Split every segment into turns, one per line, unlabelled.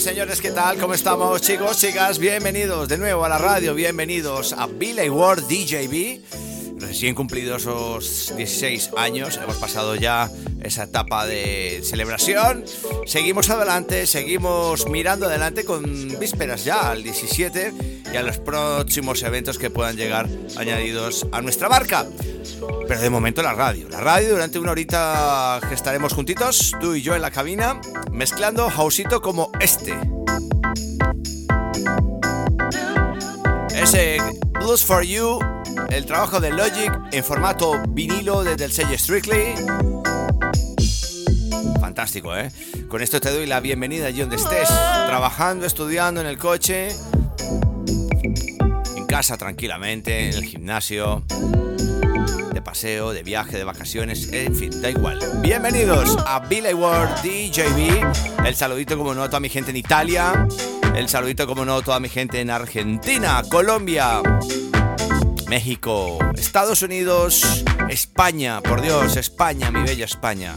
Señores, ¿qué tal? ¿Cómo estamos, chicos, chicas? Bienvenidos de nuevo a la radio, bienvenidos a Billy Ward DJB. Recién cumplidos esos 16 años, hemos pasado ya esa etapa de celebración. Seguimos adelante, seguimos mirando adelante con vísperas ya al 17 y a los próximos eventos que puedan llegar añadidos a nuestra marca. Pero de momento la radio. La radio durante una horita que estaremos juntitos, tú y yo en la cabina, mezclando hausito como este. Ese Blues for You, el trabajo de Logic en formato vinilo desde el sello Strictly. Fantástico, ¿eh? Con esto te doy la bienvenida allí donde estés, trabajando, estudiando en el coche, casa tranquilamente, en el gimnasio de paseo, de viaje, de vacaciones, en fin, da igual. Bienvenidos a Billy World DJB. El saludito como no a toda mi gente en Italia. El saludito como no a toda mi gente en Argentina, Colombia, México, Estados Unidos, España, por Dios, España, mi bella España.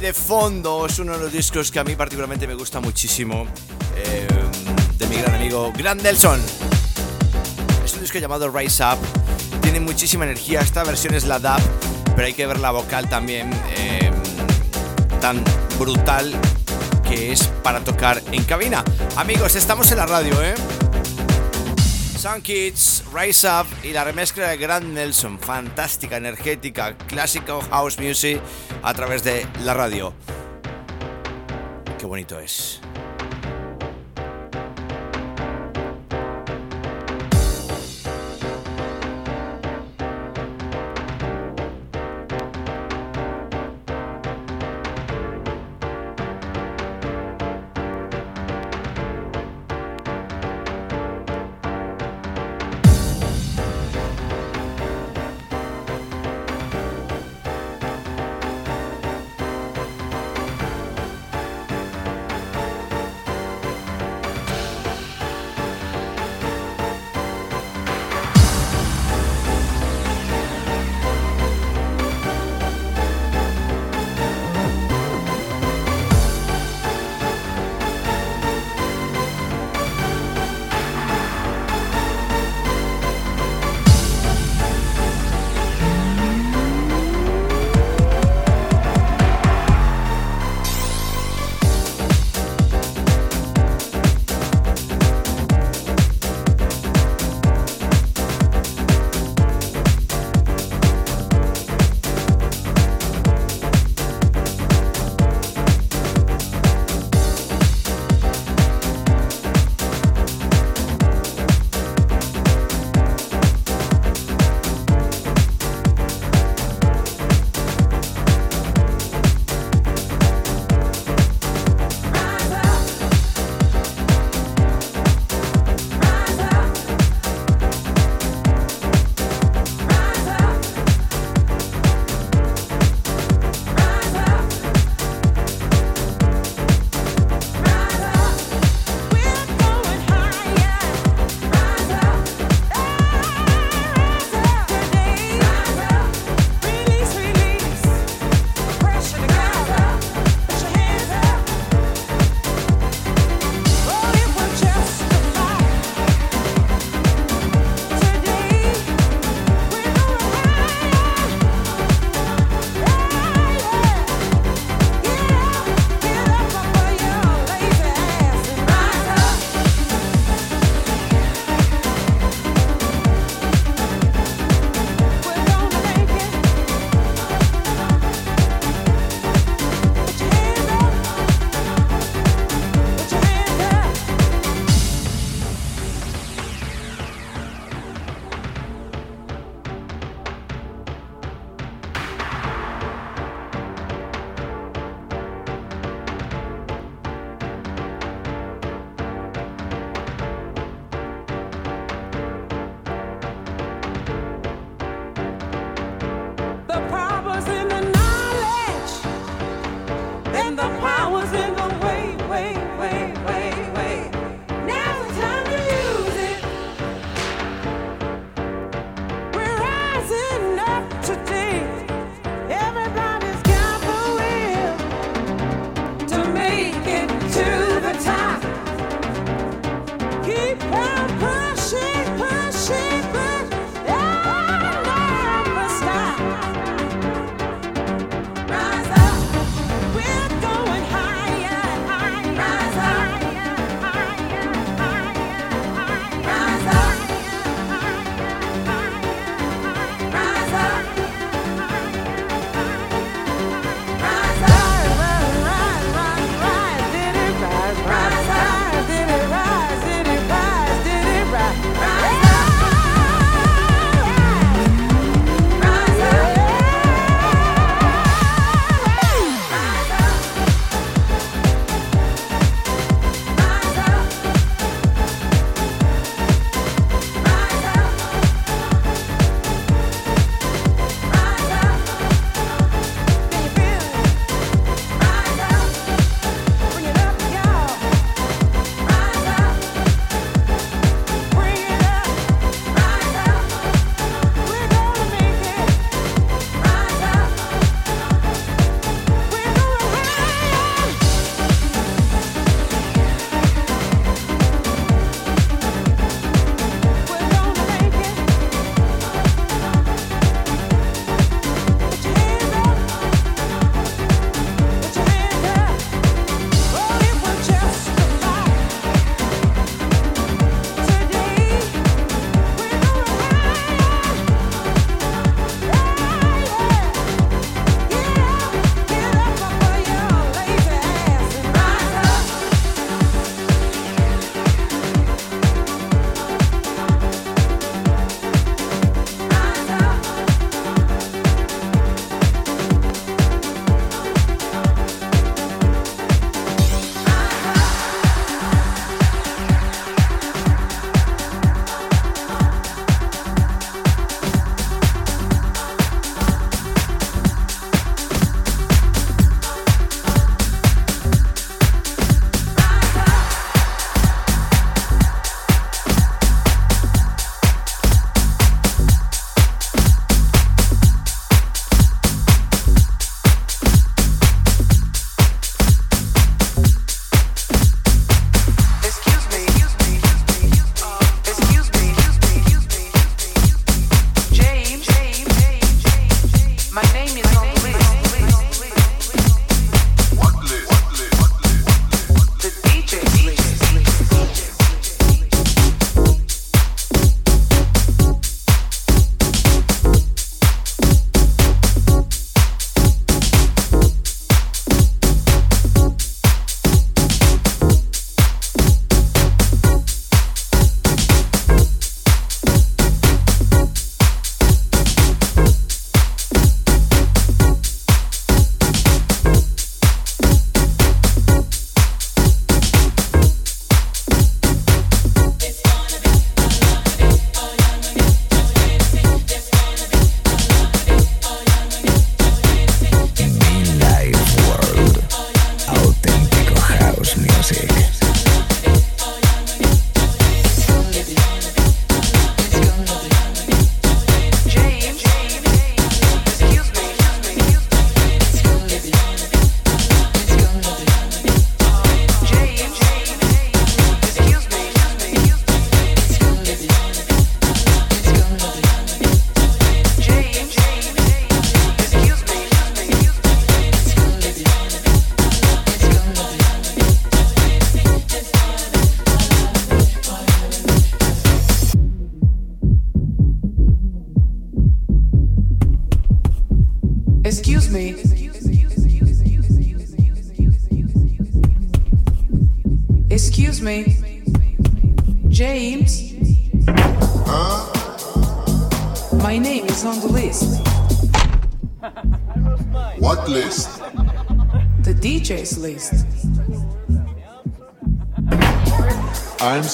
De fondo es uno de los discos que a mí particularmente me gusta muchísimo eh, de mi gran amigo Grand Nelson. Es un disco llamado Rise Up, tiene muchísima energía, esta versión es la DAP, pero hay que ver la vocal también eh, tan brutal que es para tocar en cabina. Amigos, estamos en la radio, ¿eh? Sun Kids, Rise Up y la remezcla de Grand Nelson, fantástica, energética, clásico house music a través de la radio. Qué bonito es.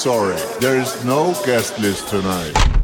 Sorry, there is no guest list tonight.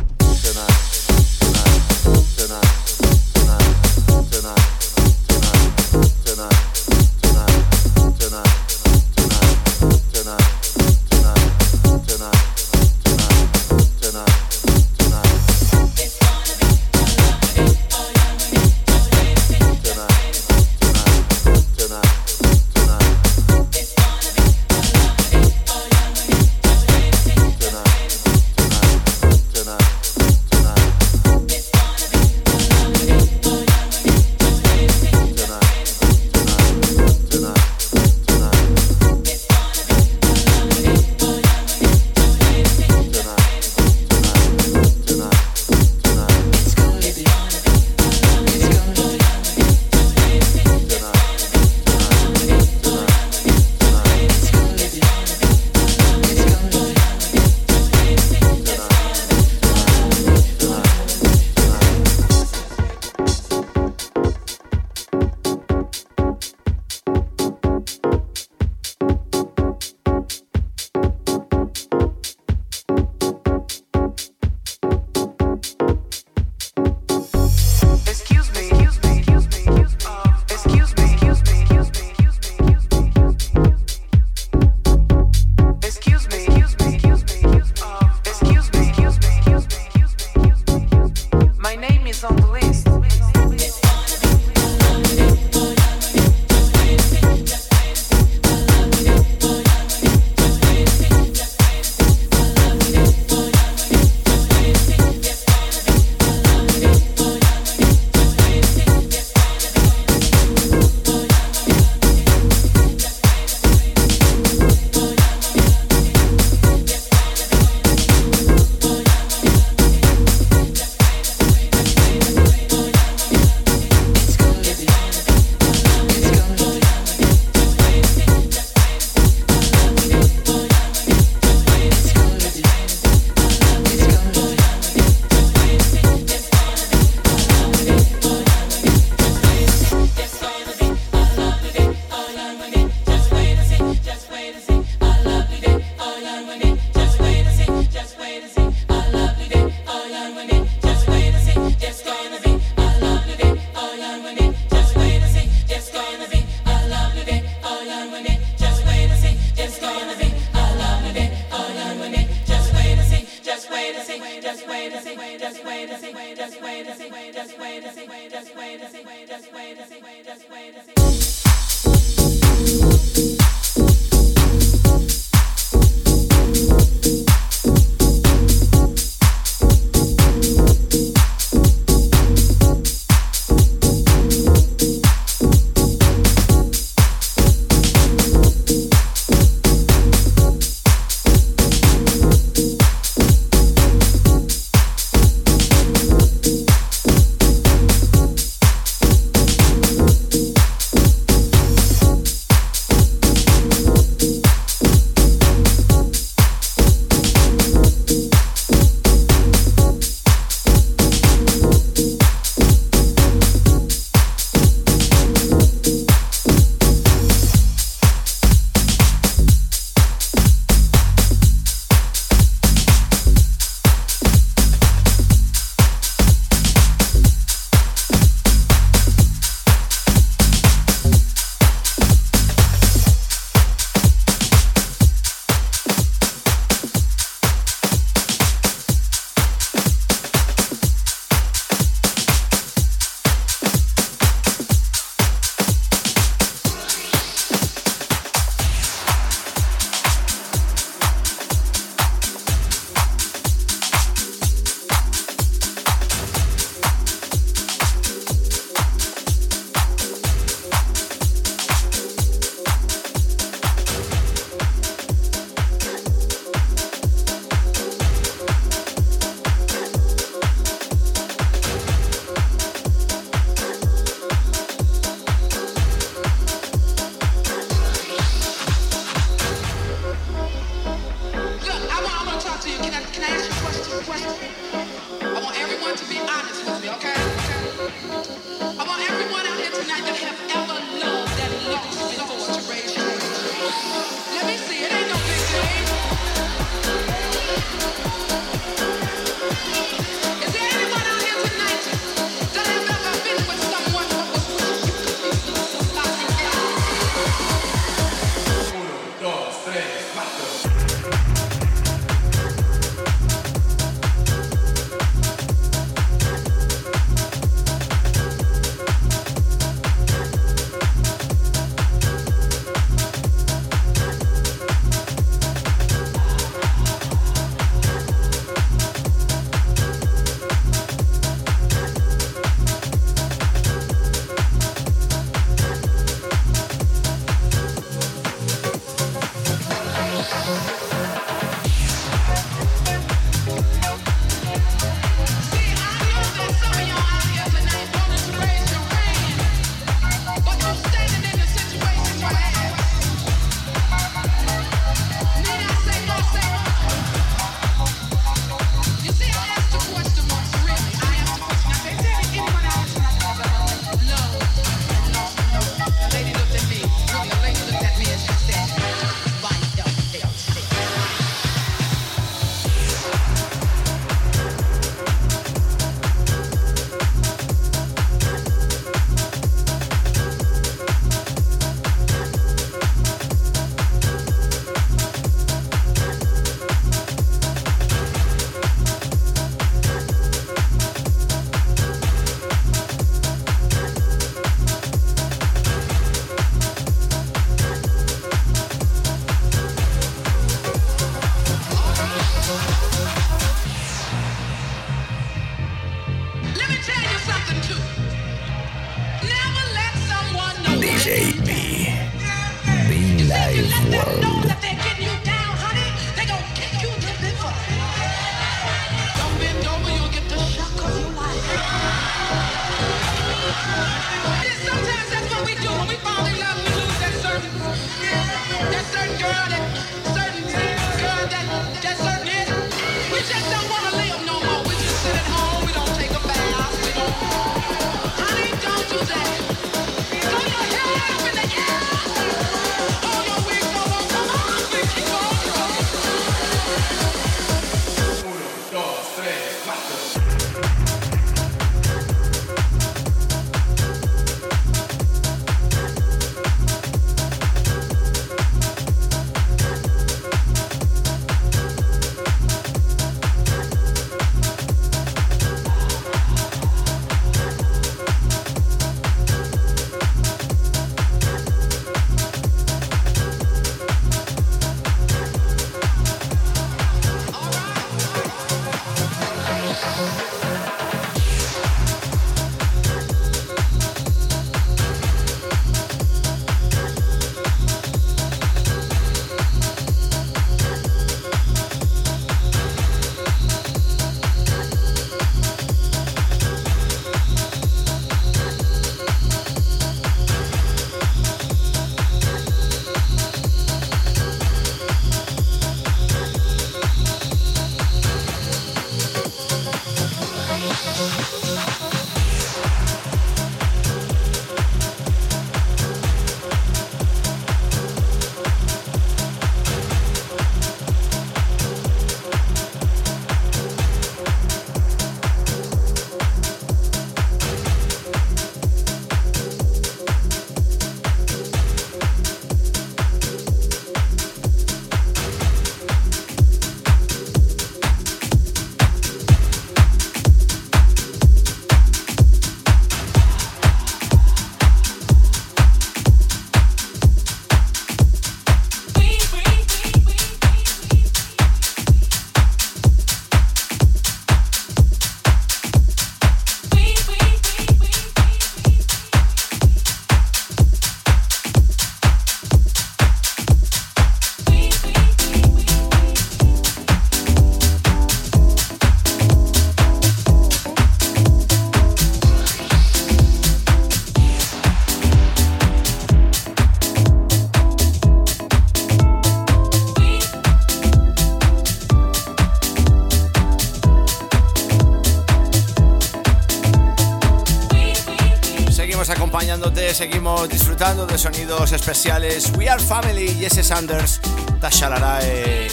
Disfrutando de sonidos especiales. We Are Family, Jesse Sanders, Tasha Larae.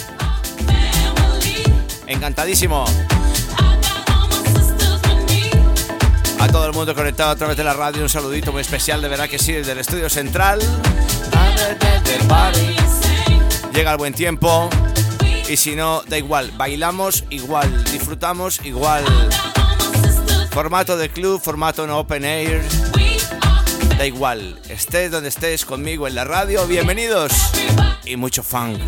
Encantadísimo. A todo el mundo conectado a través de la radio, un saludito muy especial, de verdad que sí, desde el estudio central.
llega el buen tiempo. Y si no, da igual, bailamos igual, disfrutamos igual. Formato de club, formato en open air. Da igual, estés donde estés conmigo en la radio, bienvenidos y mucho funk.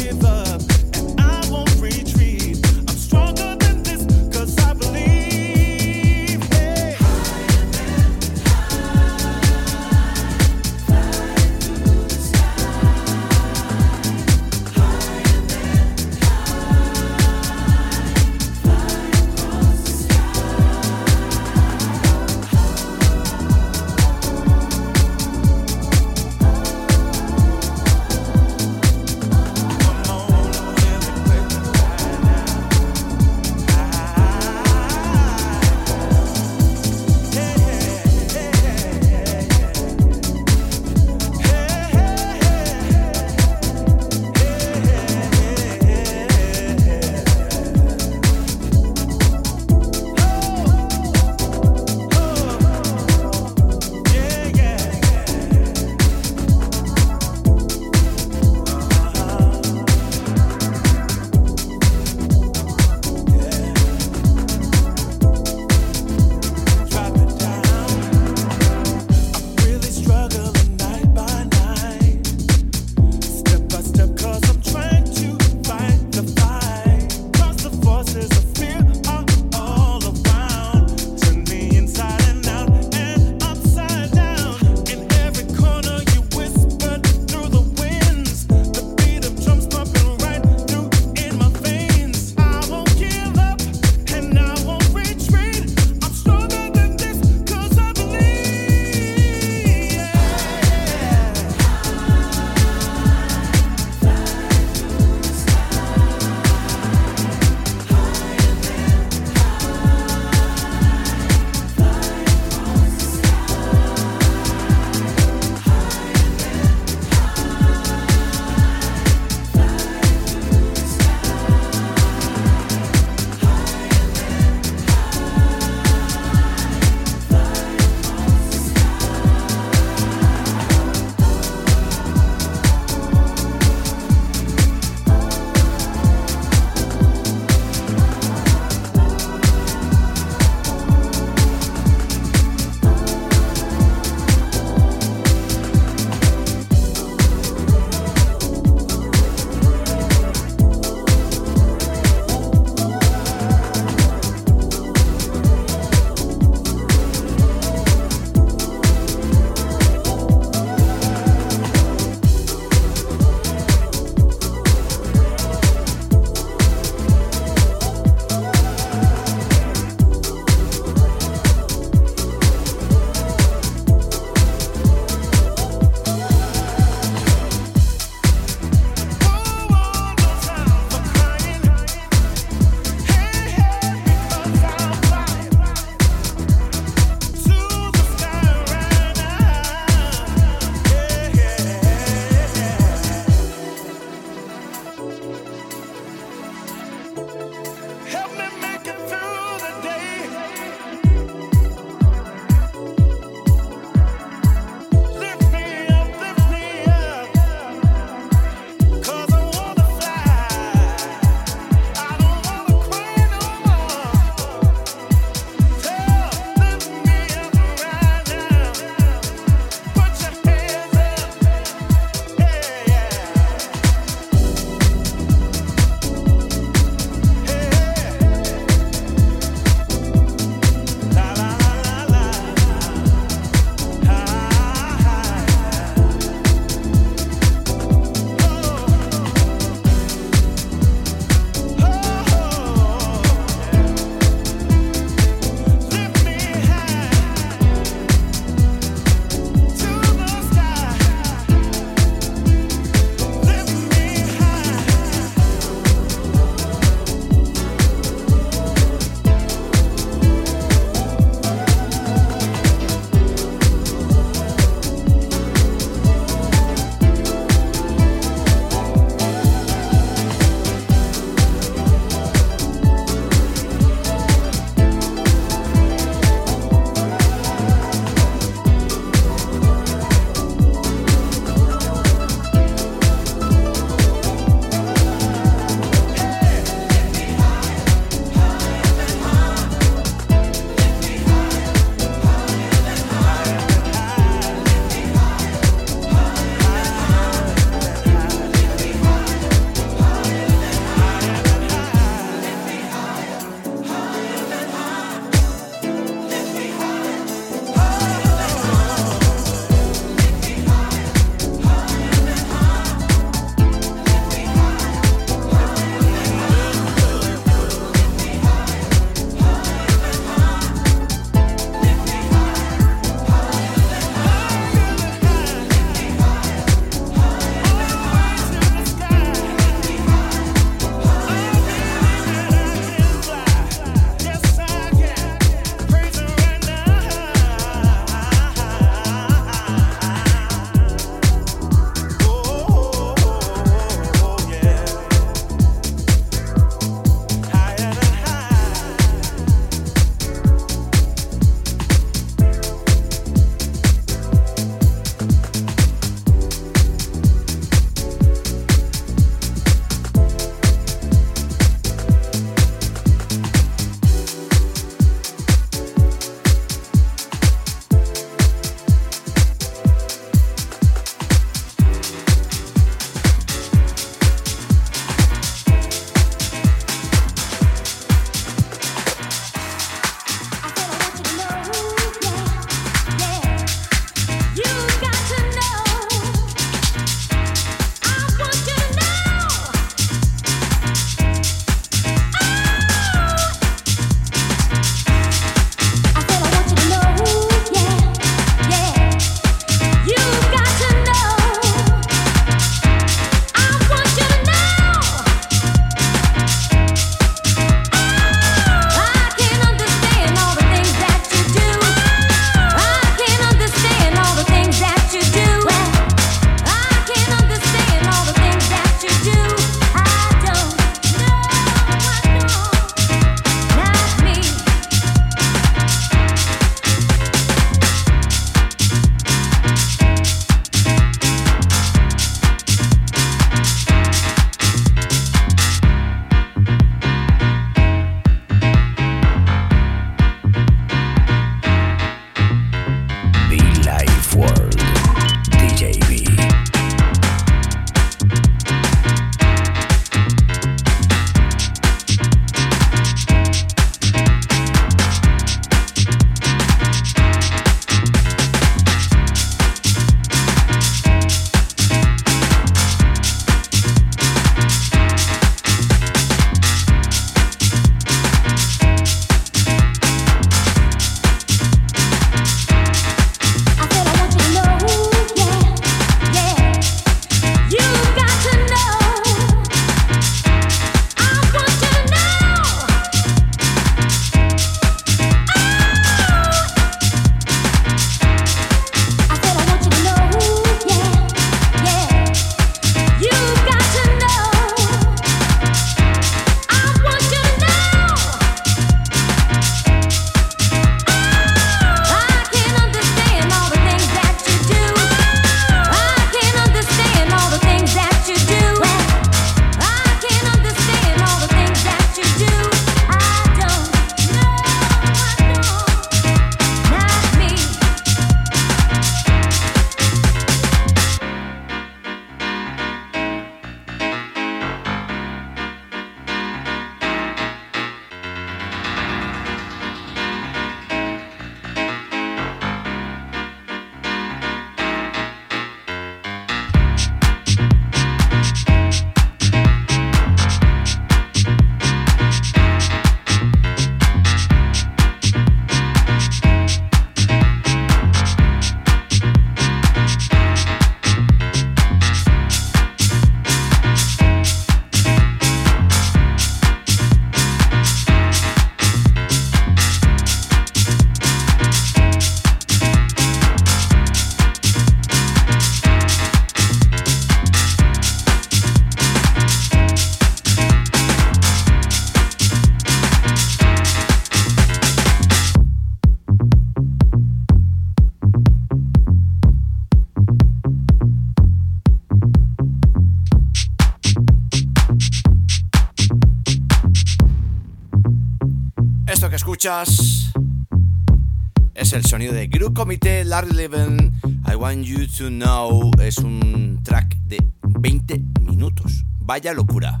Es el sonido de Group Comité Larry Leven. I Want You to Know es un track de 20 minutos. Vaya locura.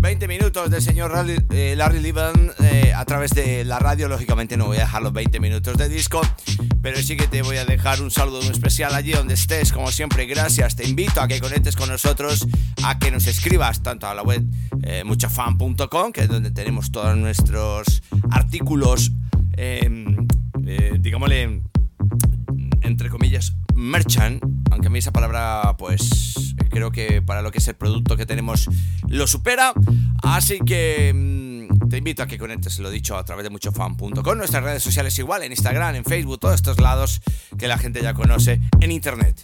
20 minutos del señor eh, Larry, Levan eh, a través de la radio. Lógicamente no voy a dejar los 20 minutos de disco, pero sí que te voy a dejar un saludo muy especial allí donde estés. Como siempre, gracias. Te invito a que conectes con nosotros, a que nos escribas tanto a la web eh, muchafan.com, que es donde tenemos todos nuestros artículos, em, digámosle, entre comillas, merchant, aunque a mí esa palabra, pues creo que para lo que es el producto que tenemos lo supera. Así que mm, te invito a que conectes, lo dicho, a través de muchofan.com, nuestras redes sociales igual, en Instagram, en Facebook, todos estos lados que la gente ya conoce en Internet.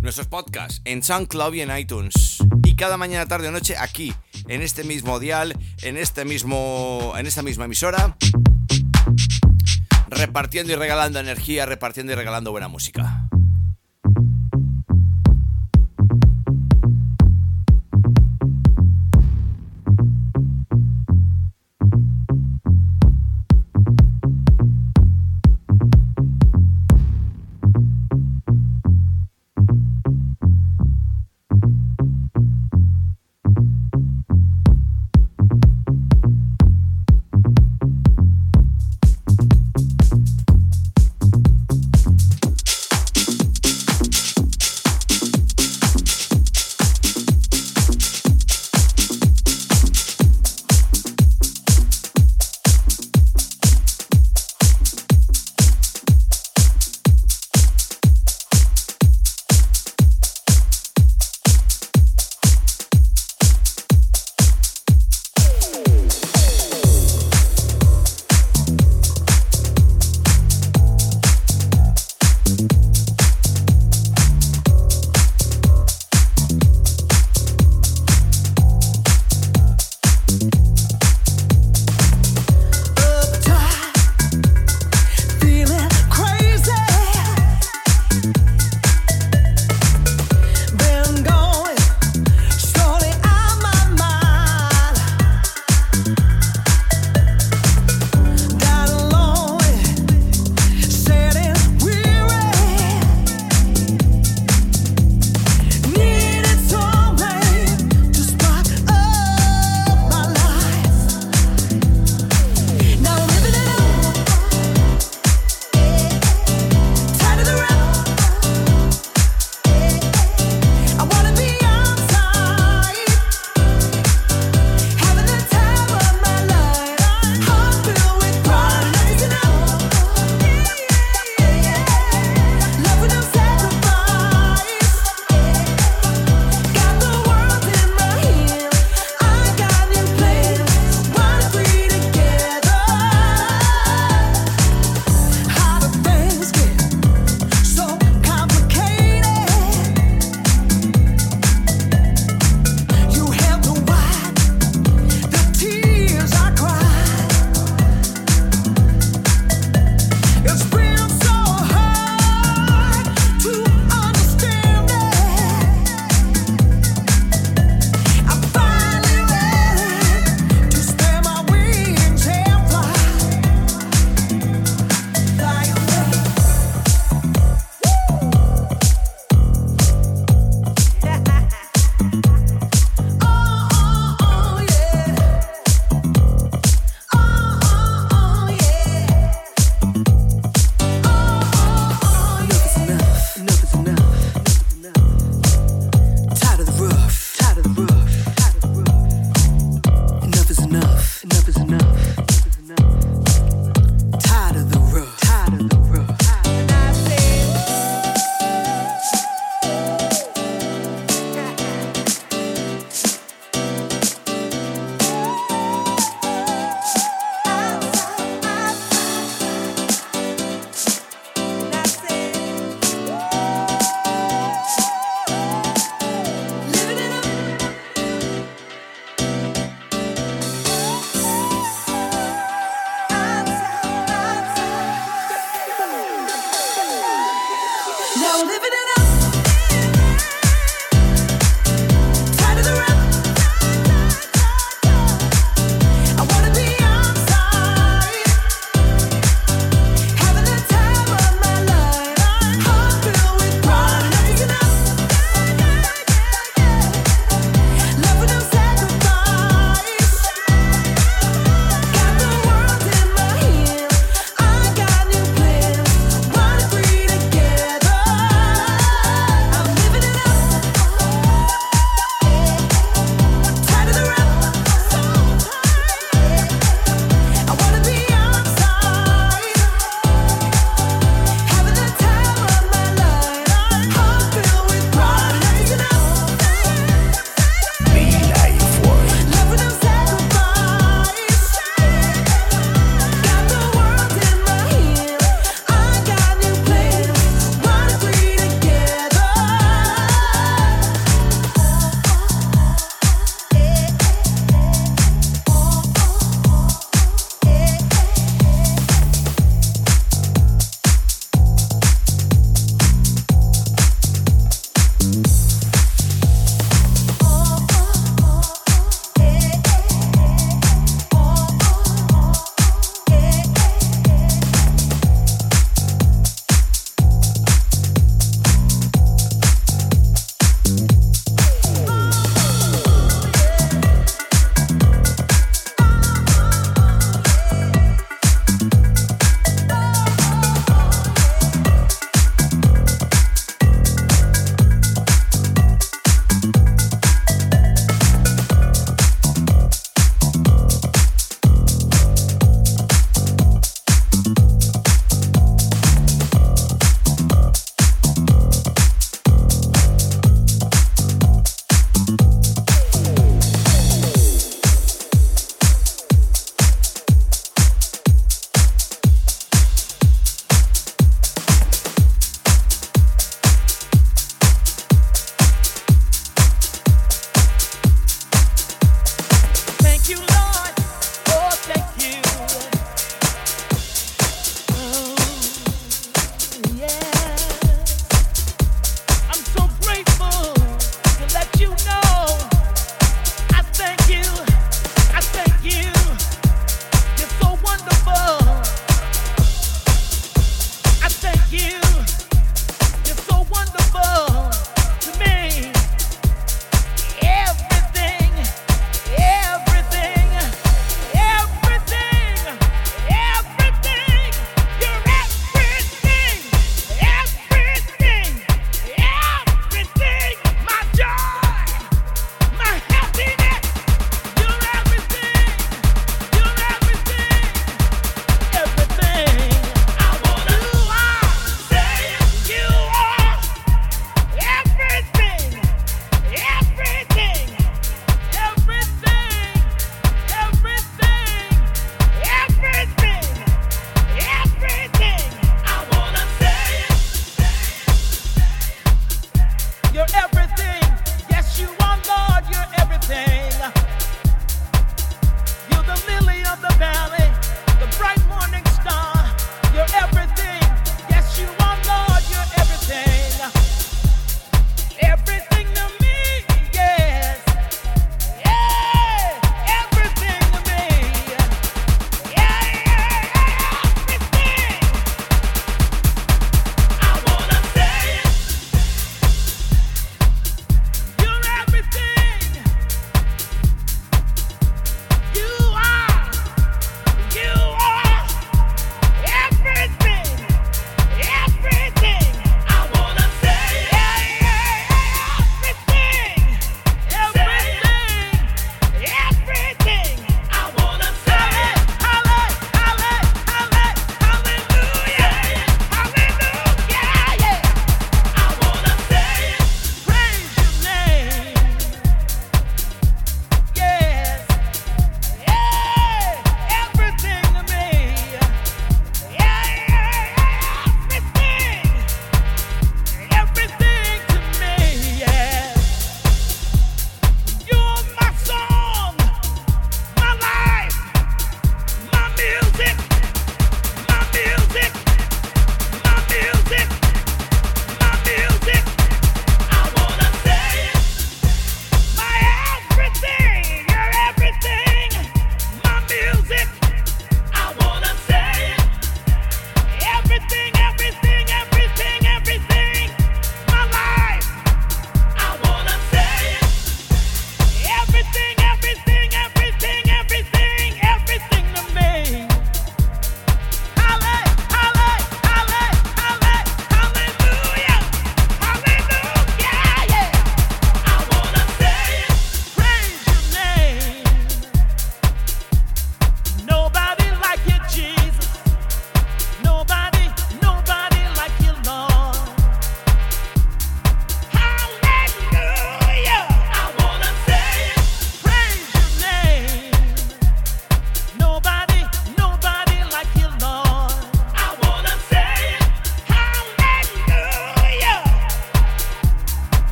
Nuestros podcasts en SoundCloud y en iTunes. Y cada mañana, tarde o noche aquí, en este mismo dial, en, este mismo, en esta misma emisora repartiendo y regalando energía, repartiendo y regalando buena música.